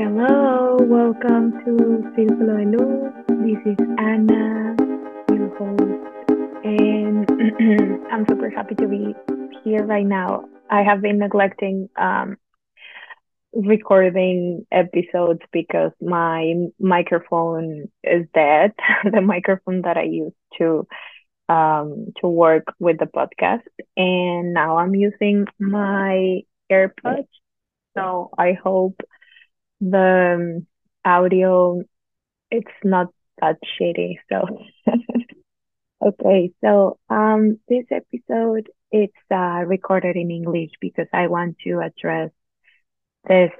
Hello, welcome to de Luz. This is Anna, your host, and I'm super happy to be here right now. I have been neglecting um, recording episodes because my microphone is dead. the microphone that I used to um, to work with the podcast, and now I'm using my AirPods. So I hope the audio it's not that shitty. So okay, so um this episode it's uh recorded in English because I want to address this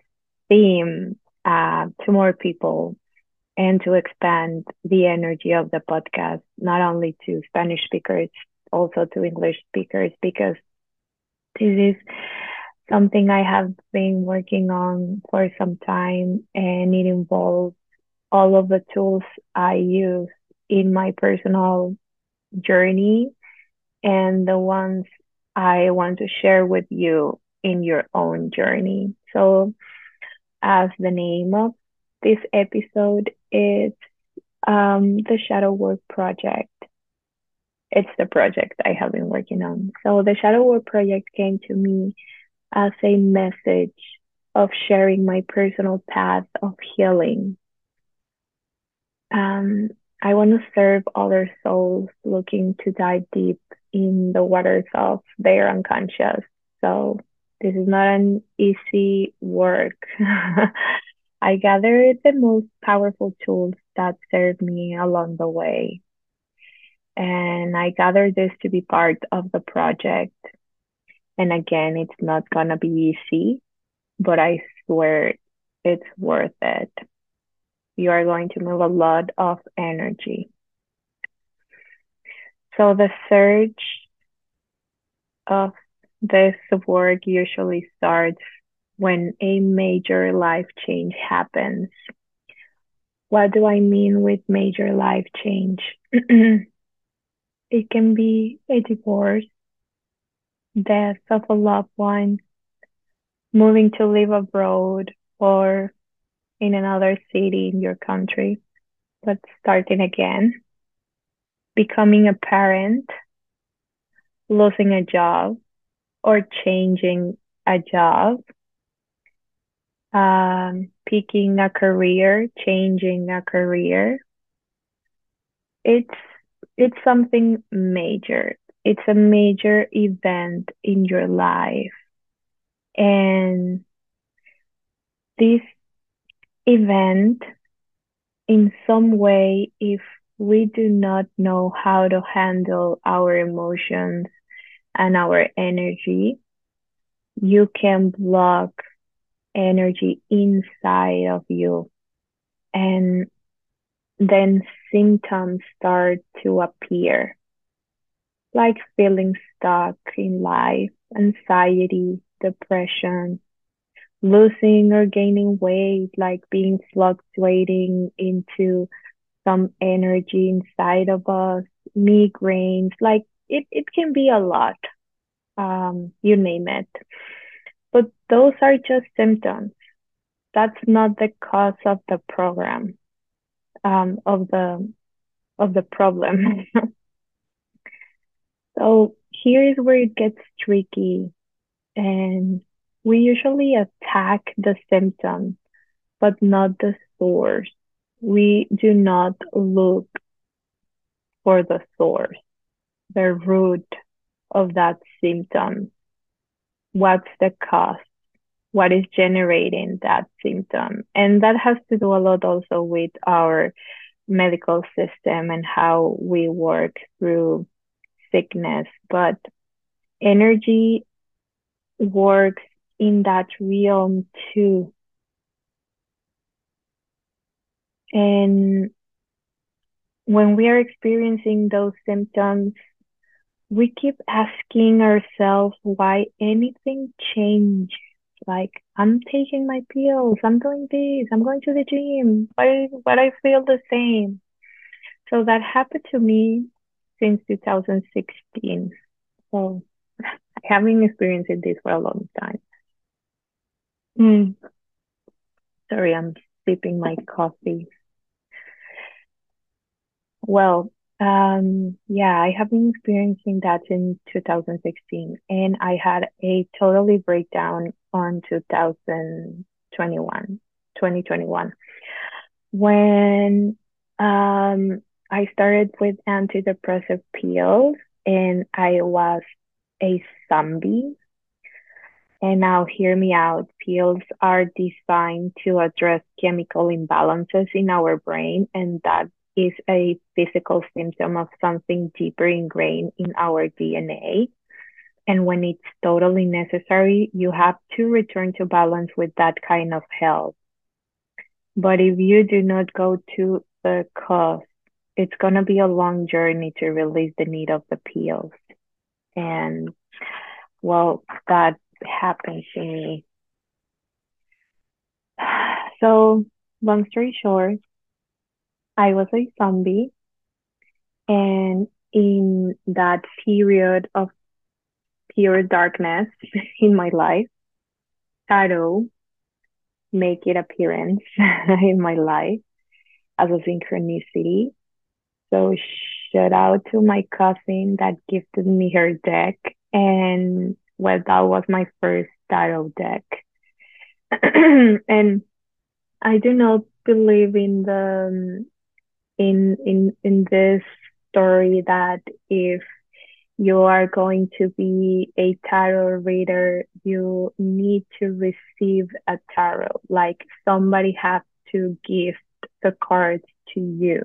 theme uh to more people and to expand the energy of the podcast not only to Spanish speakers also to English speakers because this is something I have been working on for some time, and it involves all of the tools I use in my personal journey and the ones I want to share with you in your own journey. So, as the name of this episode is um, the Shadow Work Project. It's the project I have been working on. So, the Shadow Work Project came to me as a message of sharing my personal path of healing. Um, I want to serve other souls looking to dive deep in the waters of their unconscious. So this is not an easy work. I gathered the most powerful tools that served me along the way. And I gathered this to be part of the project and again, it's not gonna be easy, but I swear it's worth it. You are going to move a lot of energy. So the surge of this work usually starts when a major life change happens. What do I mean with major life change? it can be a divorce, death of a loved one, moving to live abroad or in another city in your country, but starting again, becoming a parent, losing a job, or changing a job, um, picking a career, changing a career. It's it's something major it's a major event in your life. And this event, in some way, if we do not know how to handle our emotions and our energy, you can block energy inside of you. And then symptoms start to appear like feeling stuck in life, anxiety, depression, losing or gaining weight, like being fluctuating into some energy inside of us, migraines, like it, it can be a lot. Um, you name it. But those are just symptoms. That's not the cause of the program, um, of the of the problem. So here is where it gets tricky. And we usually attack the symptom, but not the source. We do not look for the source, the root of that symptom. What's the cause? What is generating that symptom? And that has to do a lot also with our medical system and how we work through sickness, but energy works in that realm too. And when we are experiencing those symptoms, we keep asking ourselves why anything changes. Like, I'm taking my pills, I'm doing this, I'm going to the gym, why, why I feel the same? So that happened to me since 2016. So I have been experiencing this for a long time. Mm. Sorry, I'm sipping my coffee. Well, um, yeah, I have been experiencing that in 2016, and I had a totally breakdown on 2021, 2021, when um, I started with antidepressive pills, and I was a zombie. And now hear me out. Pills are designed to address chemical imbalances in our brain, and that is a physical symptom of something deeper ingrained in our DNA. And when it's totally necessary, you have to return to balance with that kind of health. But if you do not go to the cause, it's going to be a long journey to release the need of the pills. And well, that happened to me. So, long story short, I was a zombie. And in that period of pure darkness in my life, tarot make it appearance in my life as a synchronicity. So shout out to my cousin that gifted me her deck and well that was my first tarot deck. and I do not believe in the um, in in in this story that if you are going to be a tarot reader, you need to receive a tarot. Like somebody has to gift the cards to you.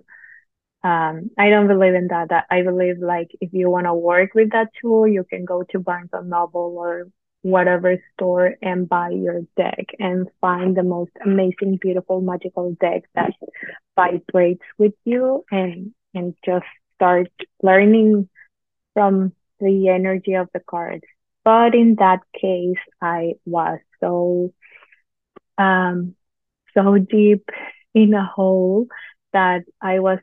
Um, I don't believe in that. I believe like if you want to work with that tool, you can go to Barnes and Noble or whatever store and buy your deck and find the most amazing, beautiful, magical deck that vibrates with you and and just start learning from the energy of the cards. But in that case, I was so um so deep in a hole that I was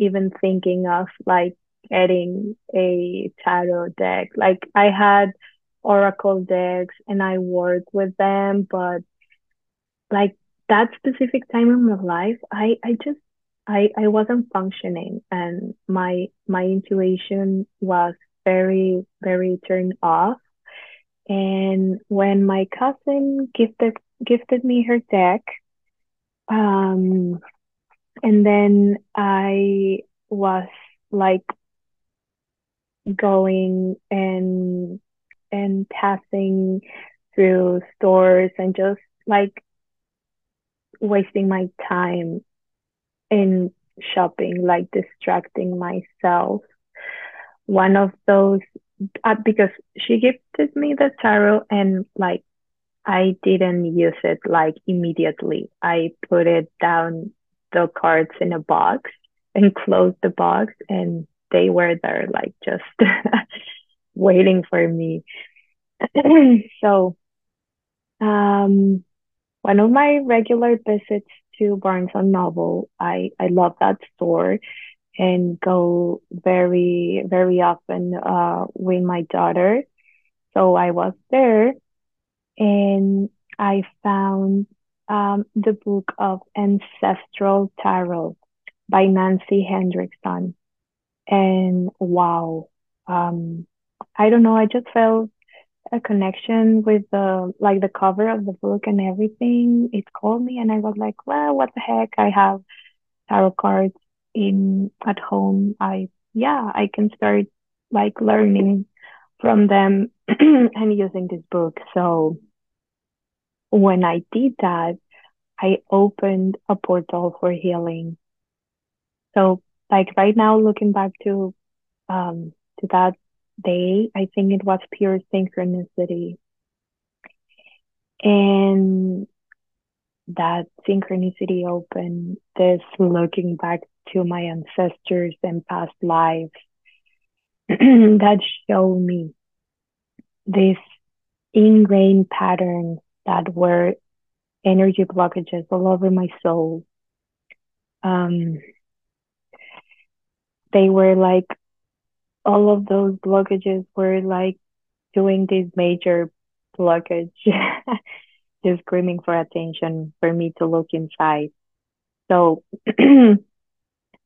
even thinking of like getting a tarot deck. Like I had oracle decks and I work with them, but like that specific time in my life, I I just I I wasn't functioning and my my intuition was very very turned off. And when my cousin gifted gifted me her deck, um, and then I was like going and and passing through stores and just like wasting my time in shopping, like distracting myself. One of those, uh, because she gifted me the tarot and like I didn't use it like immediately. I put it down the cards in a box and closed the box and they were there like just waiting for me. so, um, one of my regular visits to Barnes and Noble, I I love that store and go very very often uh, with my daughter. So I was there, and I found um, the book of Ancestral Tarot by Nancy Hendrickson, and wow, um, I don't know. I just felt a connection with the like the cover of the book and everything. It called me, and I was like, "Well, what the heck? I have tarot cards in at home. I yeah, I can start like learning from them and using this book." So when I did that, I opened a portal for healing. So like right now, looking back to um to that day. I think it was pure synchronicity. And that synchronicity opened this looking back to my ancestors and past lives that show me this ingrained patterns that were energy blockages all over my soul. Um, they were like all of those blockages were like doing this major blockage just screaming for attention for me to look inside. So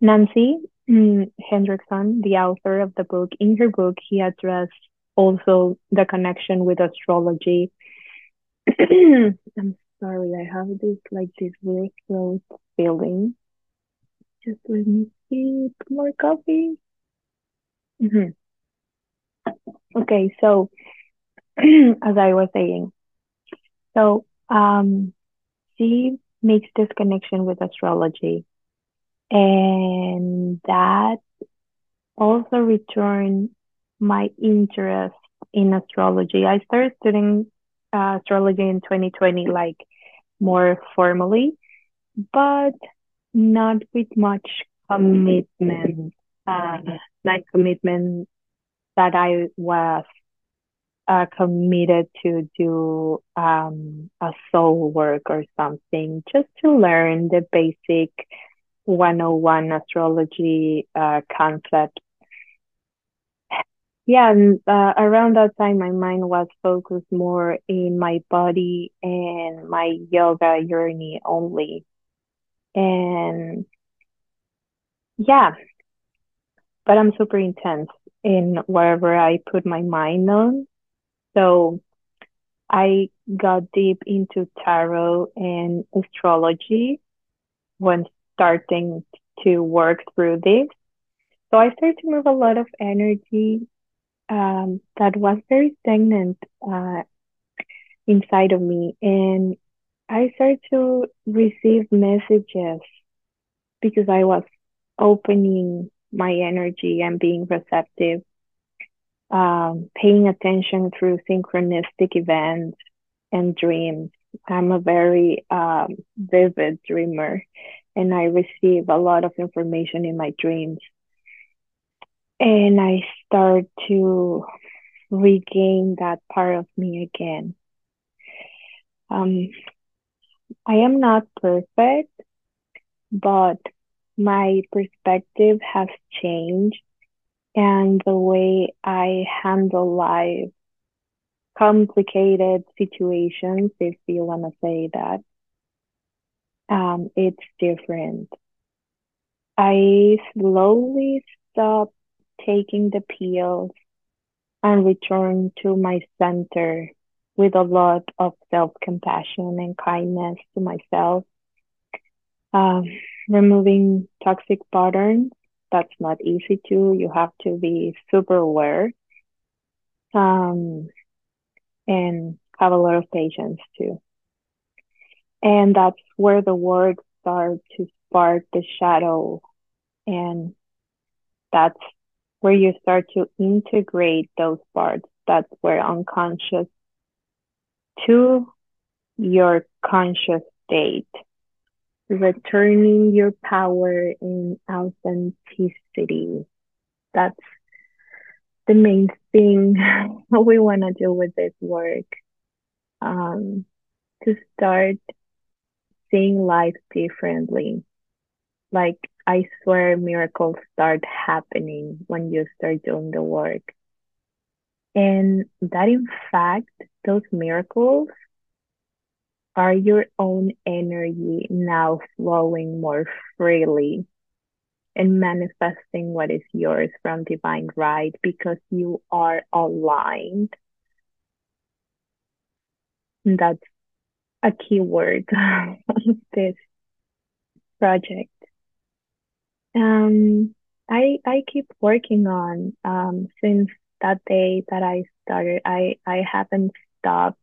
Nancy mm, Hendrickson, the author of the book, in her book, he addressed also the connection with astrology. I'm sorry, I have this like this weird throat feeling. Just let me sip more coffee. Mm-hmm. Okay, so as I was saying, so um, she makes this connection with astrology, and that also returned my interest in astrology. I started studying uh, astrology in 2020, like more formally, but not with much commitment, uh, like commitment that I was uh, committed to do um, a soul work or something, just to learn the basic 101 astrology uh, concept. Yeah, and uh, around that time, my mind was focused more in my body and my yoga journey only. And yeah, but I'm super intense in wherever I put my mind on. So I got deep into tarot and astrology when starting to work through this. So I started to move a lot of energy um, that was very stagnant uh, inside of me. And I started to receive messages because I was opening my energy and being receptive, um, paying attention through synchronistic events and dreams. I'm a very um, vivid dreamer and I receive a lot of information in my dreams. And I start to regain that part of me again. Um, I am not perfect, but my perspective has changed and the way I handle life, complicated situations, if you want to say that, um, it's different. I slowly stopped taking the pills and returned to my center with a lot of self compassion and kindness to myself. Um, removing toxic patterns, that's not easy to. You have to be super aware um, and have a lot of patience too. And that's where the work starts to spark the shadow. And that's where you start to integrate those parts. that were unconscious to your conscious state, returning your power in authenticity. That's the main thing we want to do with this work. Um, to start seeing life differently. Like, I swear miracles start happening when you start doing the work. And that, in fact, those miracles are your own energy now flowing more freely and manifesting what is yours from divine right because you are aligned. And that's a key word of this project. Um, I I keep working on um, since that day that I started. I I haven't stopped,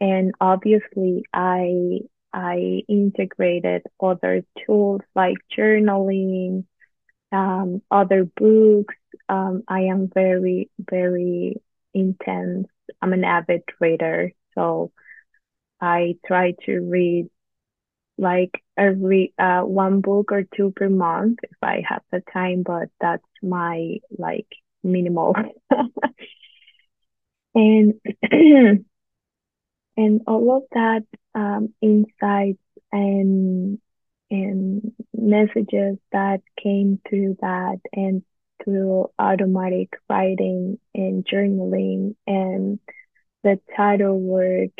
and obviously I I integrated other tools like journaling, um, other books. Um, I am very very intense. I'm an avid reader, so I try to read like every uh one book or two per month if I have the time, but that's my like minimal. and and all of that um insights and and messages that came through that and through automatic writing and journaling and the tarot work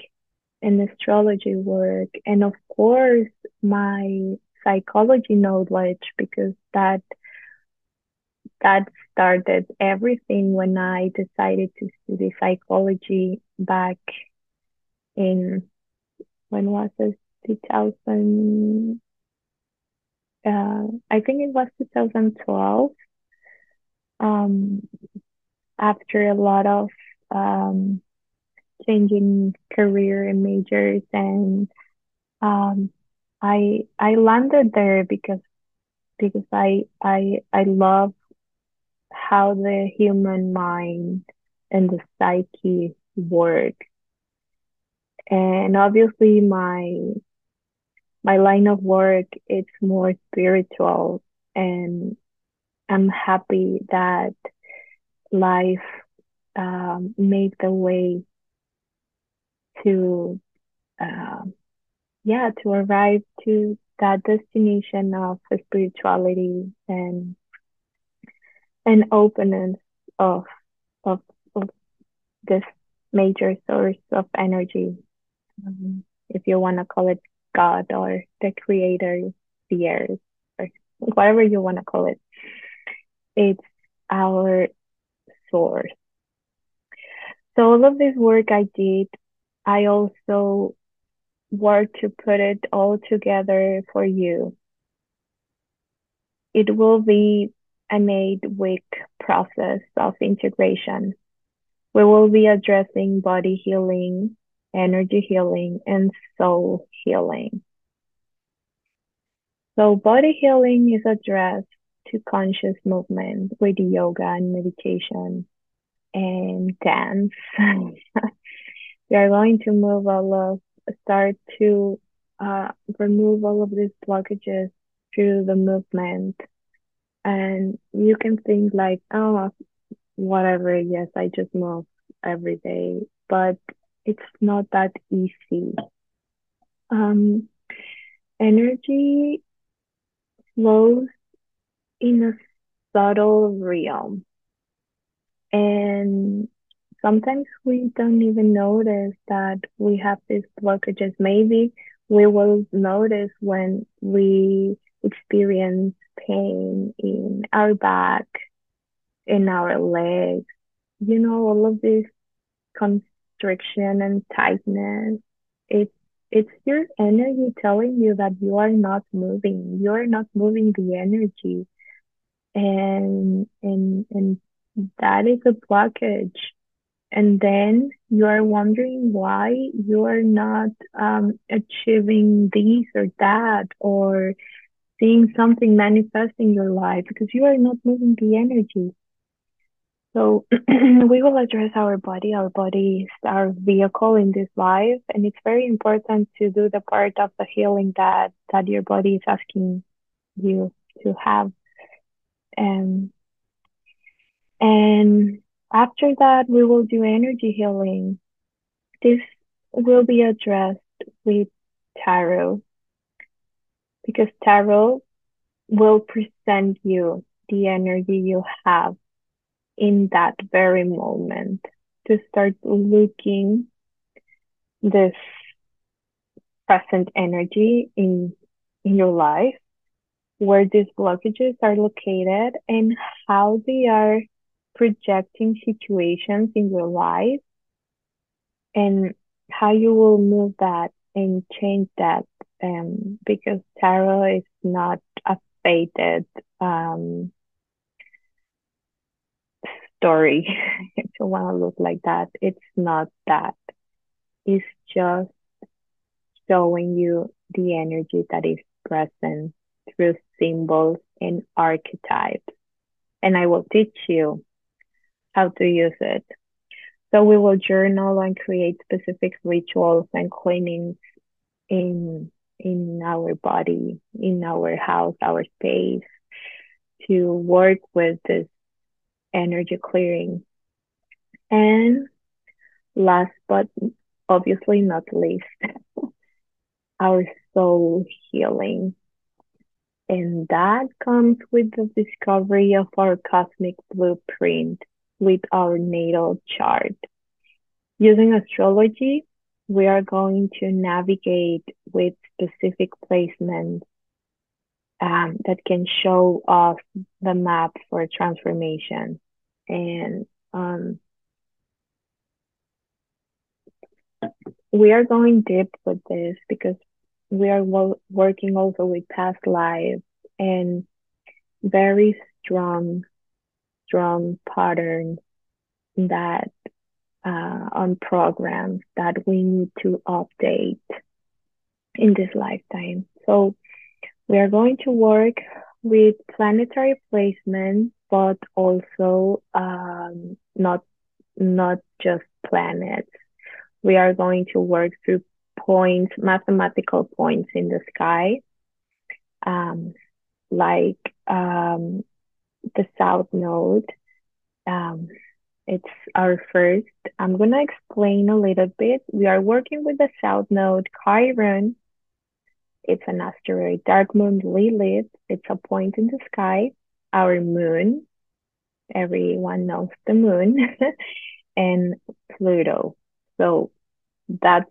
and astrology work, and of course, my psychology knowledge because that that started everything when I decided to study psychology back in when was it? 2000 uh, I think it was 2012 um, after a lot of um, changing career and majors and um, I I landed there because because I I I love how the human mind and the psyche work. And obviously my my line of work it's more spiritual and I'm happy that life um, made the way to uh, yeah to arrive to that destination of spirituality and and openness of of, of this major source of energy. Um, if you want to call it god or the creator the earth or whatever you want to call it it's our source. So all of this work i did i also work to put it all together for you it will be an eight week process of integration. We will be addressing body healing, energy healing, and soul healing. So, body healing is addressed to conscious movement with yoga and meditation and dance. we are going to move all of, start to uh, remove all of these blockages through the movement. And you can think like oh whatever yes i just move every day but it's not that easy. Um energy flows in a subtle realm. And sometimes we don't even notice that we have these blockages maybe we will notice when we experience pain in our back, in our legs, you know, all of this constriction and tightness. It's it's your energy telling you that you are not moving. You are not moving the energy. And and and that is a blockage. And then you are wondering why you are not um, achieving this or that, or seeing something manifest in your life because you are not moving the energy. So we will address our body. Our body is our vehicle in this life, and it's very important to do the part of the healing that that your body is asking you to have. And and after that, we will do energy healing. This will be addressed with tarot because tarot will present you the energy you have in that very moment to start looking this present energy in in your life where these blockages are located and how they are projecting situations in your life and how you will move that and change that um, because tarot is not a fated um, story. if you want to look like that, it's not that. It's just showing you the energy that is present through symbols and archetypes. And I will teach you how to use it. So we will journal and create specific rituals and cleanings in in our body, in our house, our space, to work with this energy clearing. And last but obviously not least, our soul healing. And that comes with the discovery of our cosmic blueprint with our natal chart. Using astrology, we are going to navigate with specific placements um, that can show us the map for transformation. And um, we are going deep with this because we are wo- working also with past lives and very strong, strong patterns that uh, on programs that we need to update in this lifetime. So we are going to work with planetary placement, but also um, not not just planets. We are going to work through points, mathematical points in the sky, um, like um, the South Node. Um, it's our first. I'm going to explain a little bit. We are working with the South Node, Chiron. It's an asteroid, Dark Moon Lilith. It's a point in the sky. Our moon, everyone knows the moon, and Pluto. So that's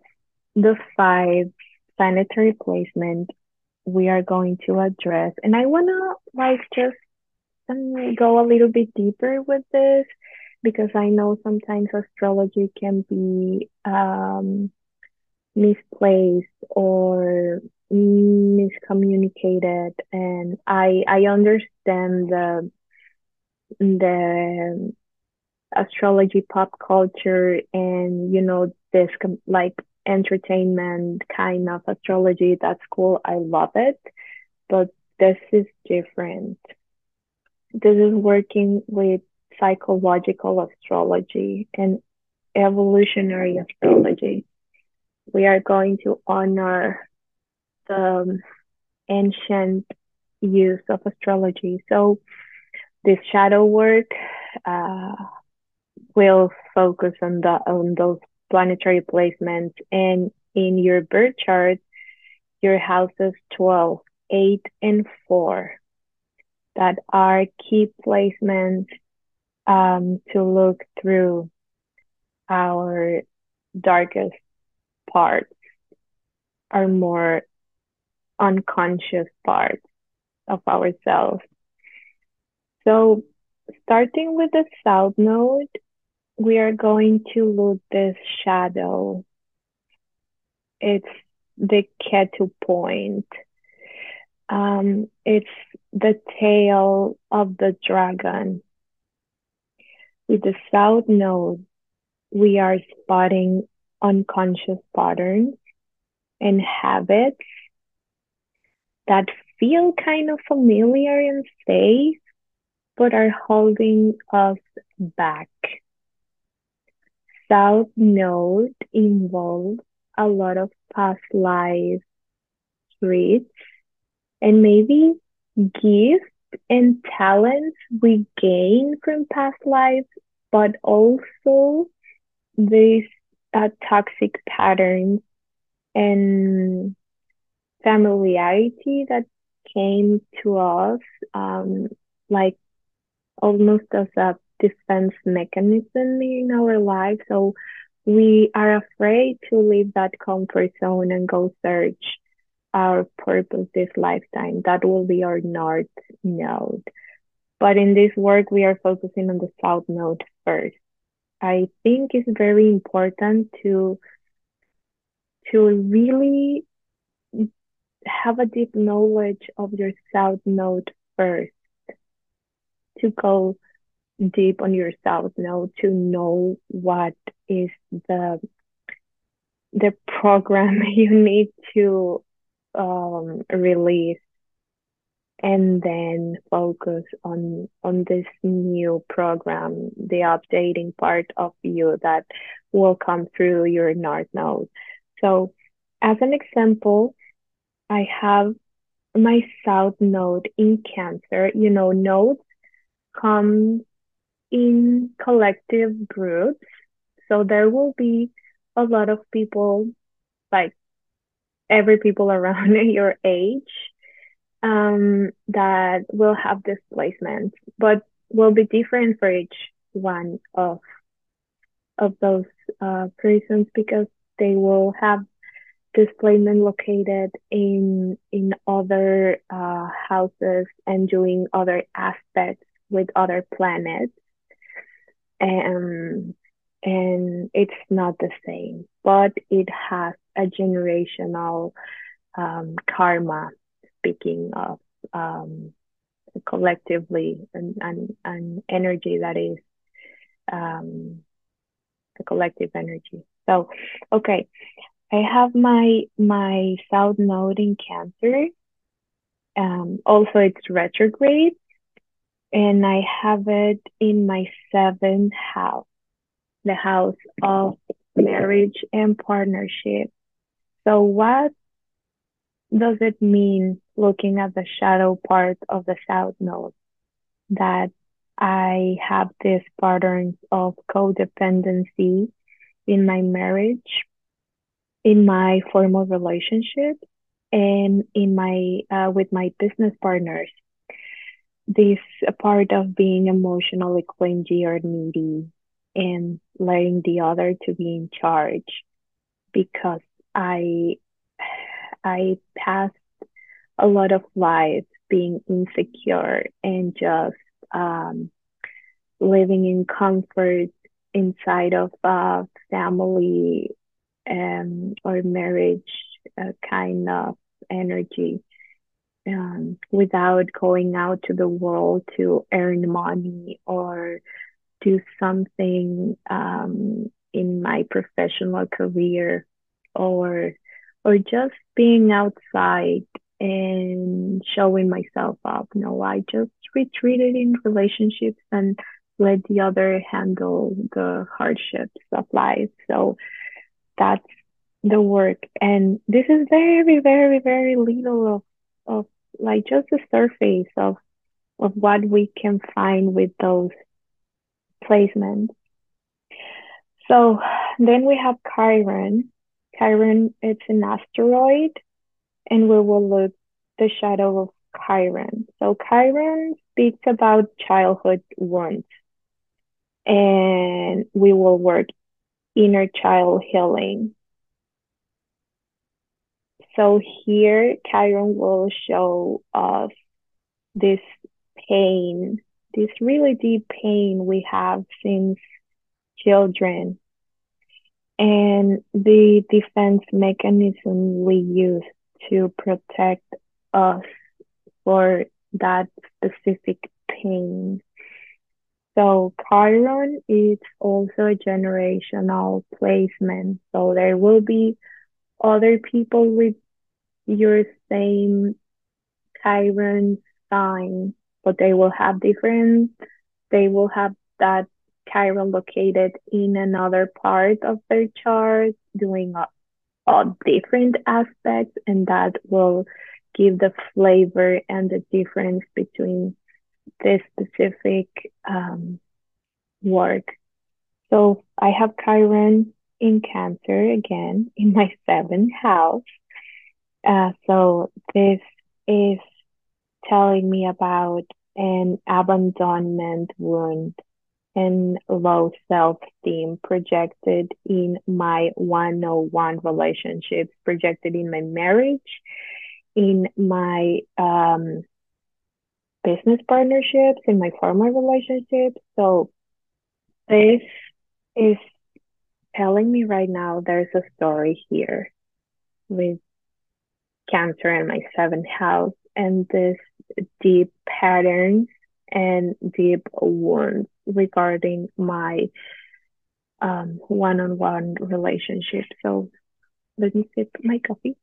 the five planetary placement we are going to address. And I want to like just um, go a little bit deeper with this because I know sometimes astrology can be um, misplaced or miscommunicated, and I I understand the the astrology pop culture and you know this like entertainment kind of astrology that's cool i love it but this is different this is working with psychological astrology and evolutionary astrology. We are going to honor the ancient use of astrology. So this shadow work uh, will focus on the on those planetary placements and in your birth chart, your houses 12, 8, and 4 that are key placements um, to look through our darkest parts, our more unconscious parts of ourselves. So, starting with the south node, we are going to look this shadow. It's the Ketu point. Um, it's the tail of the dragon with the south node, we are spotting unconscious patterns and habits that feel kind of familiar and safe, but are holding us back. South Node involves a lot of past life traits and maybe gifts and talents we gain from past lives, but also these uh, toxic patterns and familiarity that came to us, um, like almost as a defense mechanism in our life. So we are afraid to leave that comfort zone and go search our purpose this lifetime. That will be our north node. But in this work, we are focusing on the south node first. I think it's very important to to really have a deep knowledge of your south node first. To go deep on your south node to know what is the the program you need to um, release and then focus on on this new program the updating part of you that will come through your north node. So as an example i have my south node in cancer. You know nodes come in collective groups. So there will be a lot of people like every people around your age um, that will have displacement, but will be different for each one of of those uh, persons because they will have displacement located in in other uh, houses and doing other aspects with other planets. And and it's not the same but it has a generational um, karma speaking of um, collectively an, an, an energy that is um, a collective energy. So okay. I have my my south node in Cancer. Um, also, it's retrograde, and I have it in my seventh house, the house of marriage and partnership. So, what does it mean looking at the shadow part of the south node? That I have these patterns of codependency in my marriage in my formal relationship and in my uh, with my business partners this part of being emotionally clingy or needy and letting the other to be in charge because i i passed a lot of life being insecure and just um, living in comfort inside of a family um, or marriage uh, kind of energy um, without going out to the world to earn money or do something um, in my professional career or or just being outside and showing myself up. No, I just retreated in relationships and let the other handle the hardships of life. So that's the work. And this is very, very, very little of, of like just the surface of, of what we can find with those placements. So then we have Chiron. Chiron, it's an asteroid, and we will look the shadow of Chiron. So Chiron speaks about childhood wounds, and we will work inner child healing. So here, Chiron will show us this pain, this really deep pain we have since children, and the defense mechanism we use to protect us for that specific pain. So Chiron is also a generational placement. So there will be other people with your same Chiron sign, but they will have different, they will have that Chiron located in another part of their chart doing a, a different aspects and that will give the flavor and the difference between this specific um, work. So I have Chiron in Cancer again in my seventh house. Uh, so this is telling me about an abandonment wound and low self-esteem projected in my one-on-one relationships, projected in my marriage, in my um, business partnerships, in my former relationships. So this is telling me right now there's a story here with Cancer in my seventh house and this deep patterns and deep wounds regarding my um, one-on-one relationship. So let me sip my coffee.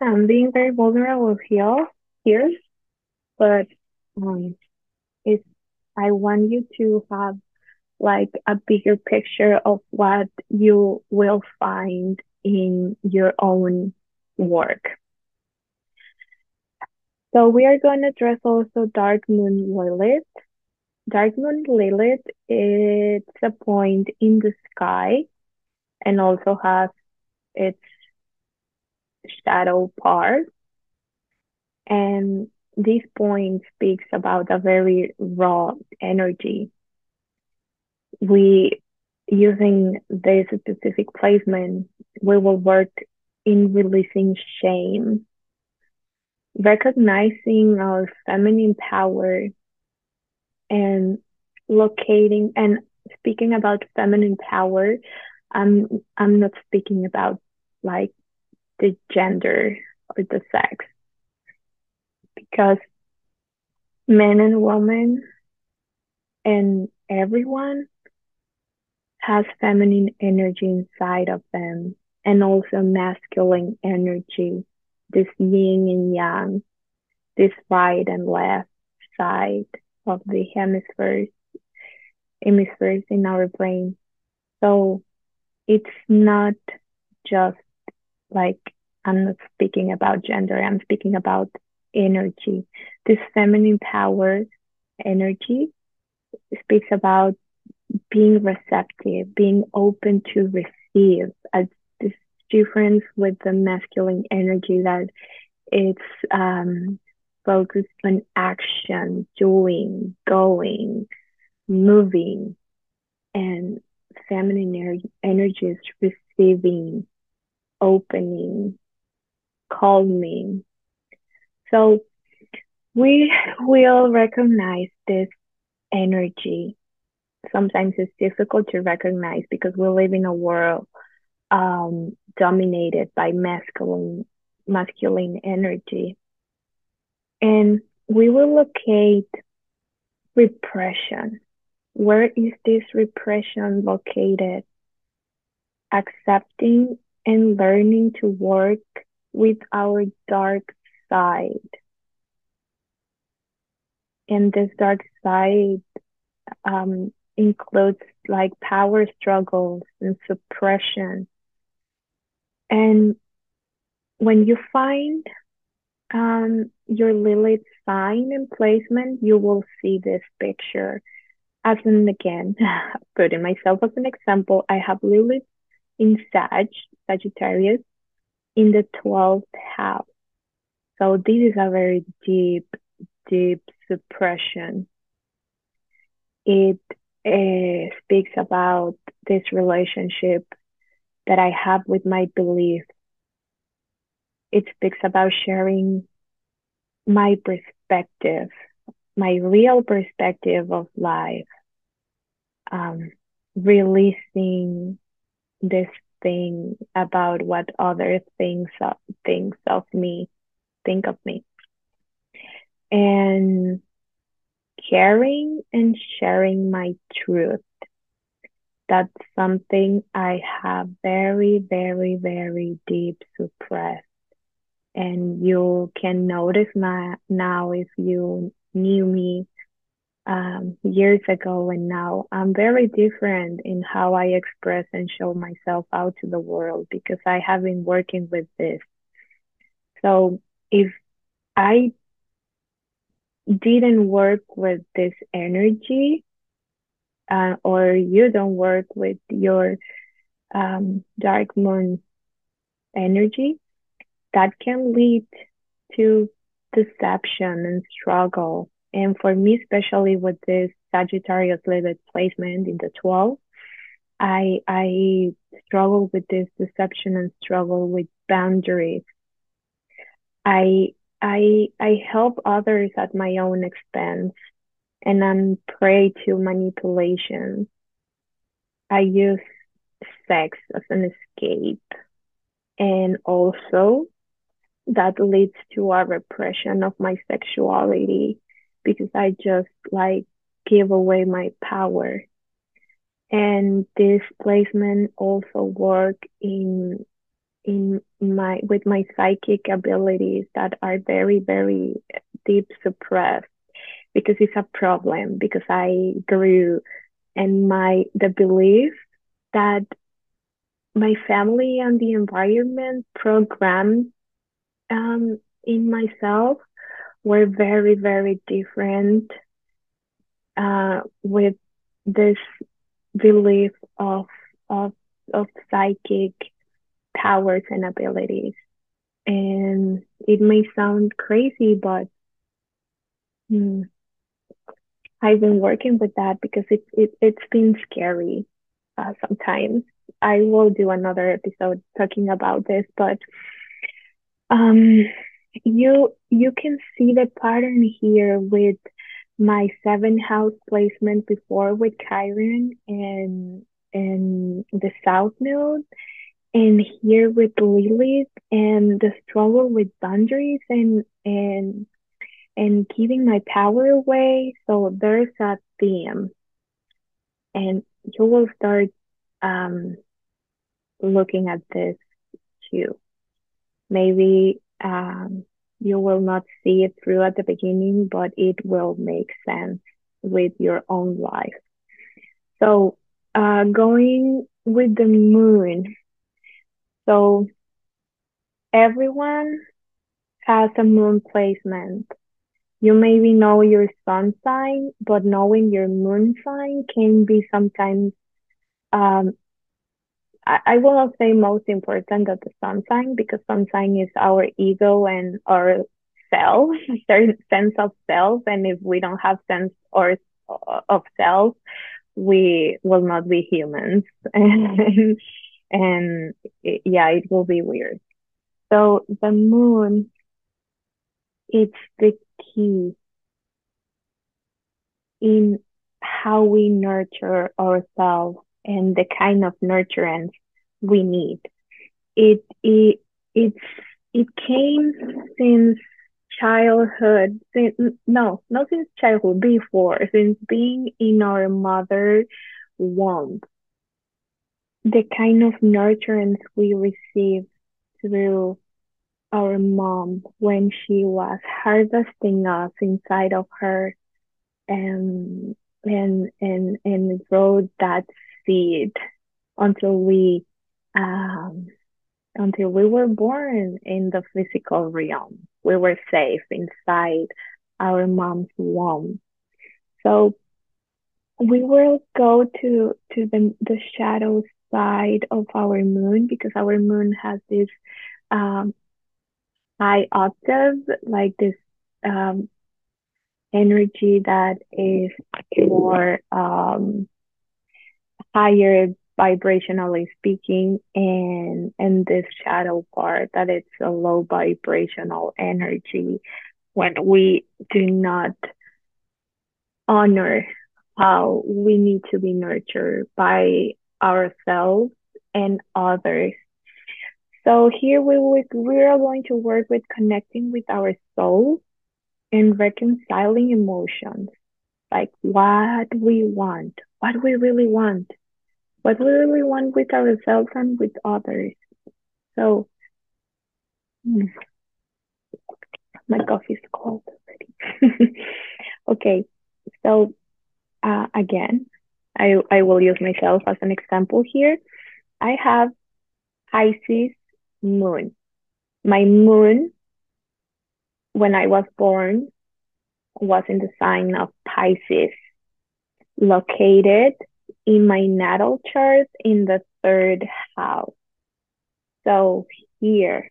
I'm being very vulnerable here, here, but um, it's I want you to have like a bigger picture of what you will find in your own work. So we are going to address also Dark Moon Lilith. Dark Moon Lilith, it's a point in the sky and also has its shadow part. And this point speaks about a very raw energy. We using this specific placement, we will work in releasing shame, recognizing our feminine power, and locating and speaking about feminine power. I'm I'm not speaking about like the gender or the sex because men and women and everyone has feminine energy inside of them and also masculine energy, this yin and yang, this right and left side of the hemispheres, hemispheres in our brain. So it's not just like I'm not speaking about gender, I'm speaking about energy. This feminine power energy speaks about being receptive, being open to receive, as difference with the masculine energy that it's um, focused on action, doing, going, moving, and feminine energy is receiving, opening, calming. So we will recognize this energy sometimes it's difficult to recognize because we live in a world um, dominated by masculine masculine energy, and we will locate repression. Where is this repression located? Accepting and learning to work with our dark side. And this dark side um, includes like power struggles and suppression. And when you find um, your Lilith sign and placement, you will see this picture. As in, again, putting myself as an example, I have Lilith in Sag, Sagittarius, in the 12th house. So this is a very deep, deep suppression. It uh, speaks about this relationship that I have with my belief. It speaks about sharing my perspective, my real perspective of life, um, releasing this thing about what other things things of me think of me, and caring and sharing my truth. That's something I have very, very, very deep suppressed. And you can notice my, now if you knew me um, years ago and now, I'm very different in how I express and show myself out to the world because I have been working with this. So if I didn't work with this energy uh, or you don't work with your um, dark moon energy, that can lead to deception and struggle. And for me, especially with this Sagittarius Lilith placement in the 12, I I struggle with this deception and struggle with boundaries. I I I help others at my own expense and I'm prey to manipulation. I use sex as an escape. And also that leads to a repression of my sexuality because I just like give away my power. And this placement also work in in my with my psychic abilities that are very very deep suppressed because it's a problem because I grew and my the belief that my family and the environment programmed um, in myself were very very different uh, with this belief of of of psychic powers and abilities. And it may sound crazy, but hmm, I've been working with that because it, it, it's been scary. uh, sometimes. I will do another episode talking about this, but um, you you can see the pattern here with my seven house placement before with Chiron and and the South Node, and here with Lilith and the struggle with boundaries and and and giving my power away. So there's a theme, and you will start um, looking at this too. Maybe um, you will not see it through at the beginning, but it will make sense with your own life. So, uh, going with the moon. So, everyone has a moon placement. You maybe know your sun sign, but knowing your moon sign can be sometimes um, I, I will not say most important that the sun sign because sun sign is our ego and our self, certain sense of self. And if we don't have sense or of self, we will not be humans. and, and it, yeah, it will be weird. So the moon, it's the key in how we nurture ourselves and the kind of nurturance we need. It it it's it came since childhood since, no not since childhood before since being in our mother womb the kind of nurturance we receive through our mom when she was harvesting us inside of her and and and and wrote that seed until we um, until we were born in the physical realm. We were safe inside our mom's womb. So we will go to to the the shadow side of our moon because our moon has this um, high octave, like this um, energy that is more um, higher vibrationally speaking and and this shadow part that it's a low vibrational energy when we do not honor how we need to be nurtured by ourselves and others so here we we are going to work with connecting with our soul and reconciling emotions like what we want what we really want what we really want with ourselves and with others. So, hmm, my coffee is cold already. okay, so uh, again, I, I will use myself as an example here. I have Pisces moon. My moon, when I was born, was in the sign of Pisces, located in my natal chart in the third house. So here,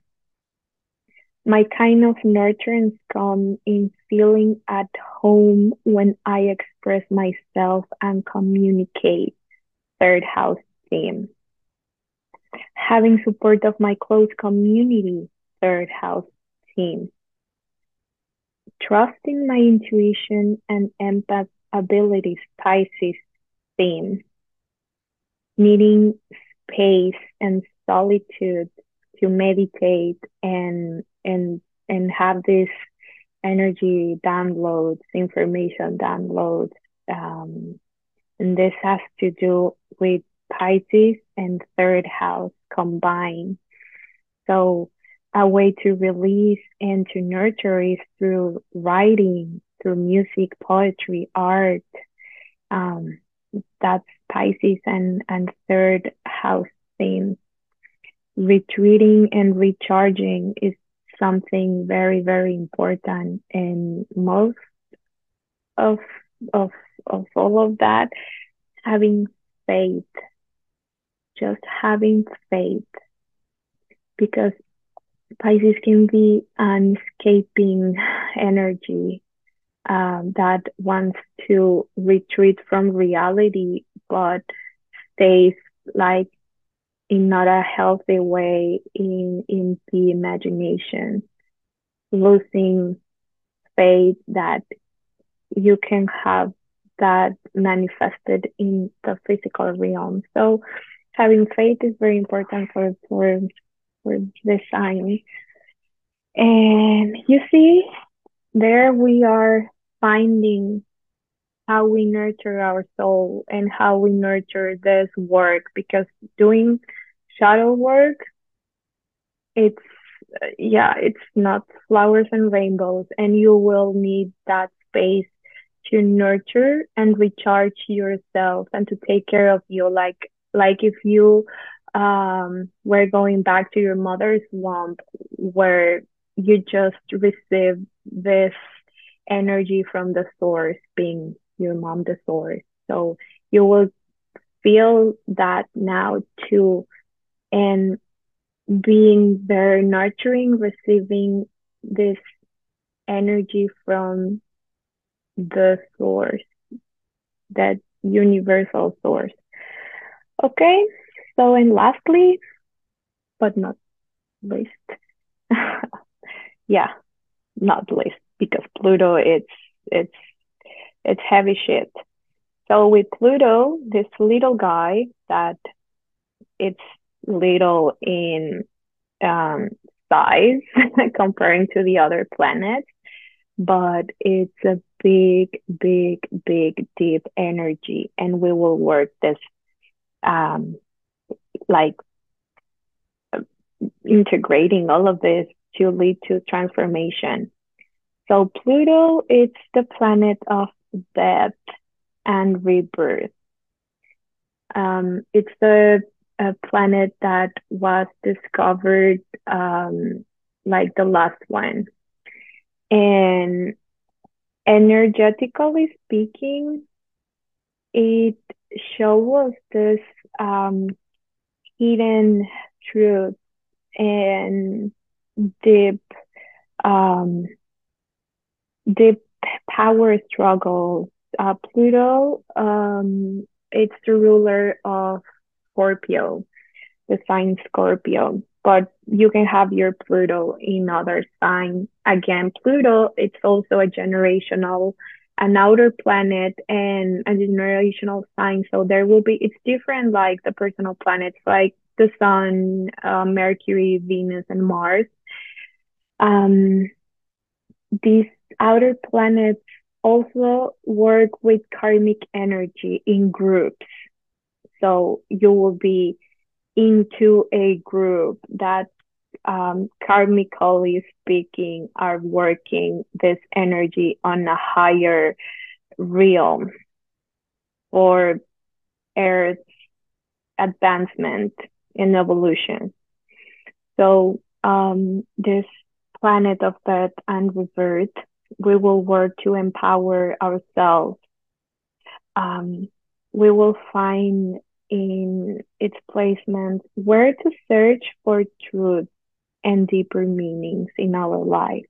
my kind of nurturance come in feeling at home when I express myself and communicate. Third house theme. Having support of my close community. Third house theme. Trusting my intuition and empath abilities. Pisces theme, needing space and solitude to meditate and and and have this energy downloads, information downloads. Um, and this has to do with Pisces and third house combined. So a way to release and to nurture is through writing, through music, poetry, art, um, that's Pisces and, and third house theme. Retreating and recharging is something very, very important. And most of, of, of all of that, having faith, just having faith, because Pisces can be an escaping energy um, that wants to retreat from reality, but stays like in not a healthy way in in the imagination, losing faith that you can have that manifested in the physical realm. So having faith is very important for for for the sign. And you see, there we are finding how we nurture our soul and how we nurture this work because doing shadow work it's yeah it's not flowers and rainbows and you will need that space to nurture and recharge yourself and to take care of you like like if you um were going back to your mother's womb where you just receive this energy from the source being your mom the source so you will feel that now too and being very nurturing receiving this energy from the source, that universal source. Okay, so and lastly, but not least, yeah, not least because Pluto it's it's it's heavy shit. So with Pluto, this little guy that it's little in um, size comparing to the other planets, but it's a big, big, big, deep energy. And we will work this, um, like integrating all of this to lead to transformation. So Pluto, is the planet of death and rebirth. Um, it's the a planet that was discovered um, like the last one and energetically speaking, it shows this um, hidden truth and deep, um, deep power struggle. Uh, Pluto, um, it's the ruler of Scorpio, the sign Scorpio but you can have your Pluto in other signs. Again, Pluto, it's also a generational, an outer planet and a generational sign. So there will be, it's different like the personal planets, like the Sun, uh, Mercury, Venus, and Mars. Um, these outer planets also work with karmic energy in groups. So you will be into a group that um, karmically speaking are working this energy on a higher realm for Earth's advancement in evolution. So um, this planet of death and rebirth, we will work to empower ourselves. Um, we will find in its placement where to search for truth and deeper meanings in our life.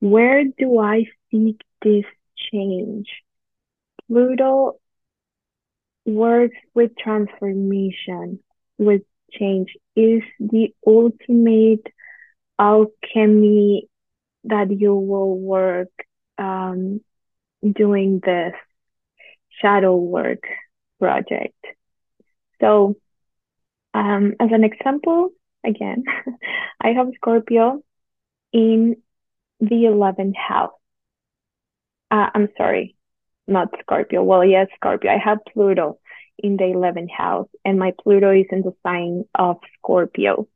Where do I seek this change? Pluto works with transformation, with change, is the ultimate alchemy that you will work um, doing this shadow work project. So, um, as an example, again, I have Scorpio in the 11th house. Uh, I'm sorry, not Scorpio. Well, yes, Scorpio. I have Pluto in the 11th house, and my Pluto is in the sign of Scorpio.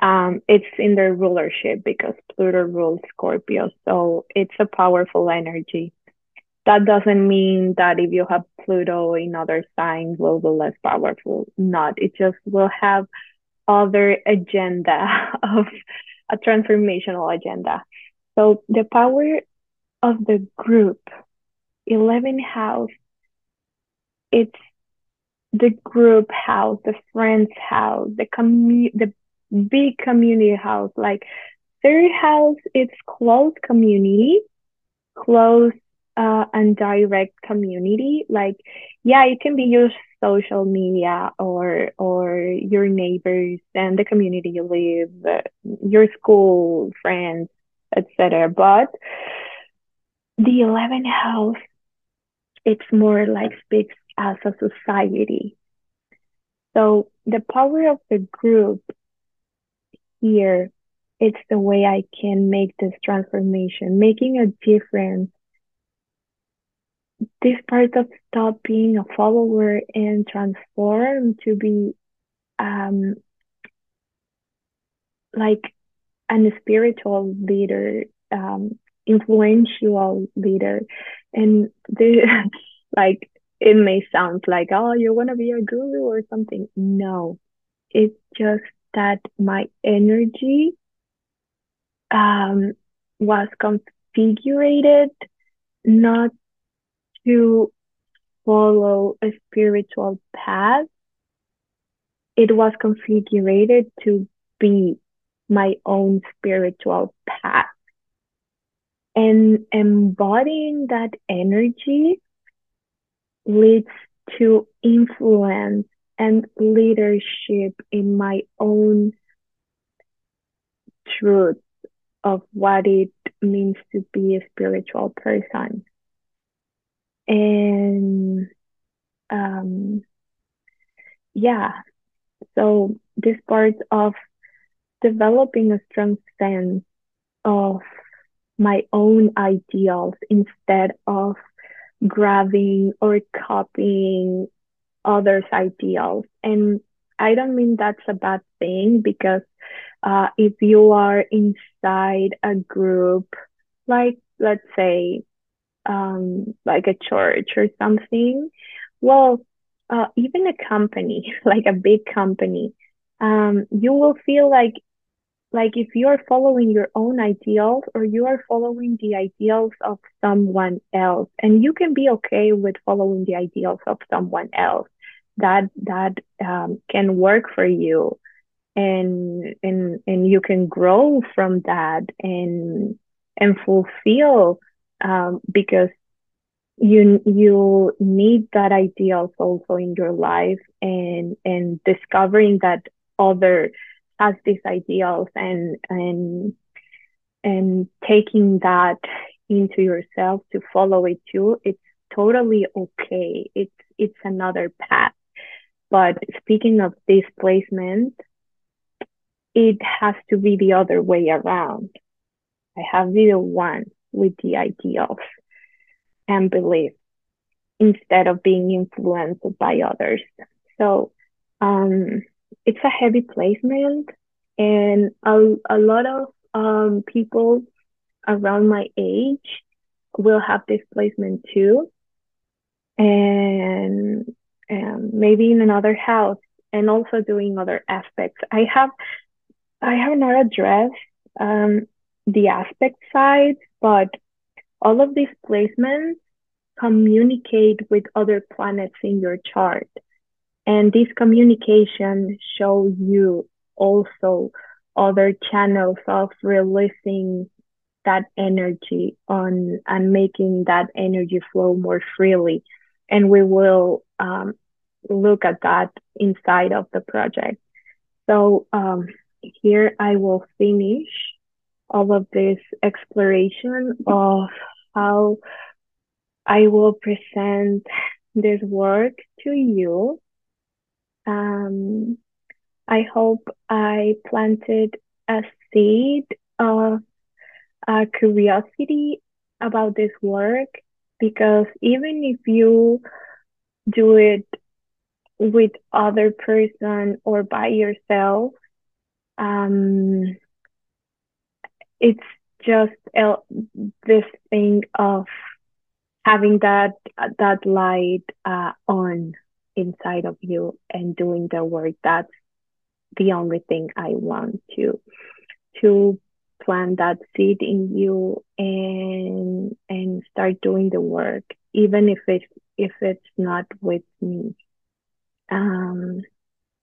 Um, it's in their rulership because Pluto rules Scorpio, so it's a powerful energy that doesn't mean that if you have Pluto in other signs will be less powerful. Not. It just will have other agenda of a transformational agenda. So the power of the group, 11 house, it's the group house, the friends house, the commu- the big community house. Like third house, it's close community, close uh, and direct community. Like, yeah, it can be your social media or or your neighbors and the community you live, uh, your school friends, etc. But the 11th house, it's more like speaks as a society. So the power of the group here, it's the way I can make this transformation, making a difference. This part of stop being a follower and transform to be um like an spiritual leader, um, influential leader. And the like it may sound like, oh, you want to be a guru or something. No, it's just that my energy um, was configured not to follow a spiritual path. It was configured to be my own spiritual path. And embodying that energy leads to influence and leadership in my own truth of what it means to be a spiritual person. And um, yeah, so this part of developing a strong sense of my own ideals instead of grabbing or copying others' ideals. And I don't mean that's a bad thing because uh, if you are inside a group, like let's say, um, like a church or something, well, uh, even a company, like a big company, um, you will feel like like if you are following your own ideals or you are following the ideals of someone else and you can be okay with following the ideals of someone else that that um, can work for you. And and and you can grow from that and and fulfill um, because you you need that ideals also in your life and and discovering that other has these ideals and and and taking that into yourself to follow it too it's totally okay. It's it's another path. But speaking of displacement it has to be the other way around. I have the one with the ideals and belief instead of being influenced by others. So um it's a heavy placement and a, a lot of um, people around my age will have this placement too. And and maybe in another house and also doing other aspects. I have i have not addressed um, the aspect side but all of these placements communicate with other planets in your chart and this communication show you also other channels of releasing that energy on and making that energy flow more freely. And we will um, look at that inside of the project. So um, here I will finish all of this exploration of how I will present this work to you. Um, I hope I planted a seed of uh, curiosity about this work because even if you do it with other person or by yourself, um, it's just this thing of having that that light uh, on inside of you and doing the work. That's the only thing i want to to plant that seed in you and and start doing the work even if it's if it's not with me. Um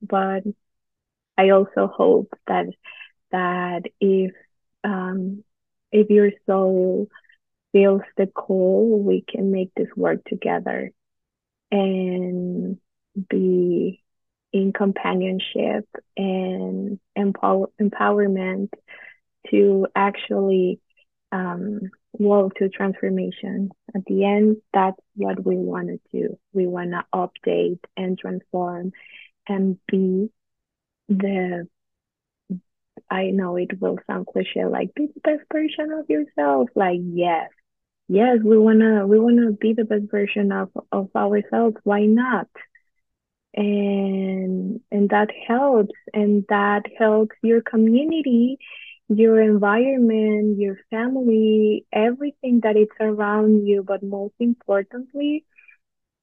but i also hope that that if um if your soul feels the call we can make this work together and be in companionship and empower empowerment to actually um, walk to transformation. At the end, that's what we want to do. We want to update and transform and be the I know it will sound cliche, like be the best version of yourself. Like, yes, yes, we wanna we wanna be the best version of of ourselves. Why not? And and that helps, and that helps your community, your environment, your family, everything that is around you. But most importantly,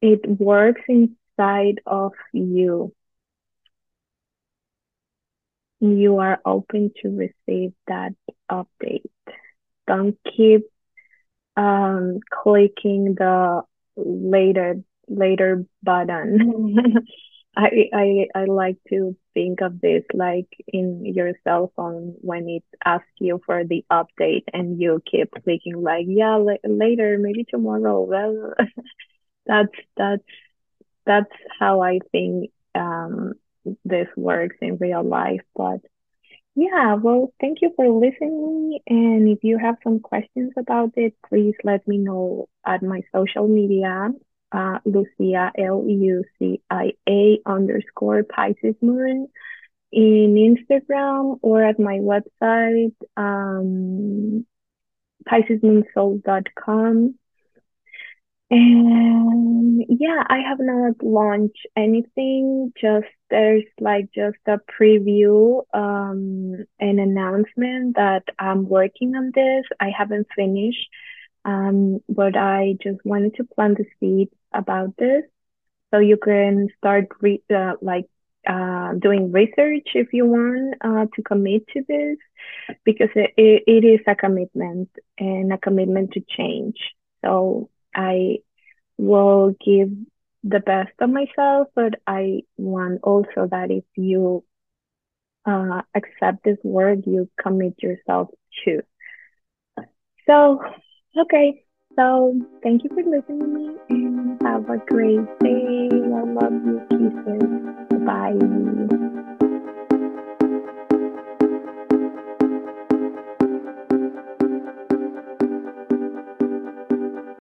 it works inside of you you are open to receive that update. Don't keep um, clicking the later later button. I, I I like to think of this like in your cell phone when it asks you for the update and you keep clicking like yeah la- later maybe tomorrow. Well, that's that's that's how I think um, this works in real life. But yeah, well, thank you for listening. And if you have some questions about it, please let me know at my social media, uh, Lucia, L U C I A underscore Pisces Moon in Instagram or at my website, um, PiscesMoonSoul.com. And yeah, I have not launched anything. Just there's like just a preview, um, an announcement that I'm working on this. I haven't finished, um, but I just wanted to plant the seed about this, so you can start re- uh, like uh, doing research if you want uh, to commit to this, because it, it, it is a commitment and a commitment to change. So I will give the best of myself, but I want also that if you uh, accept this word, you commit yourself to. So, okay. So, thank you for listening to me and have a great day. I love you. Kisses. Bye.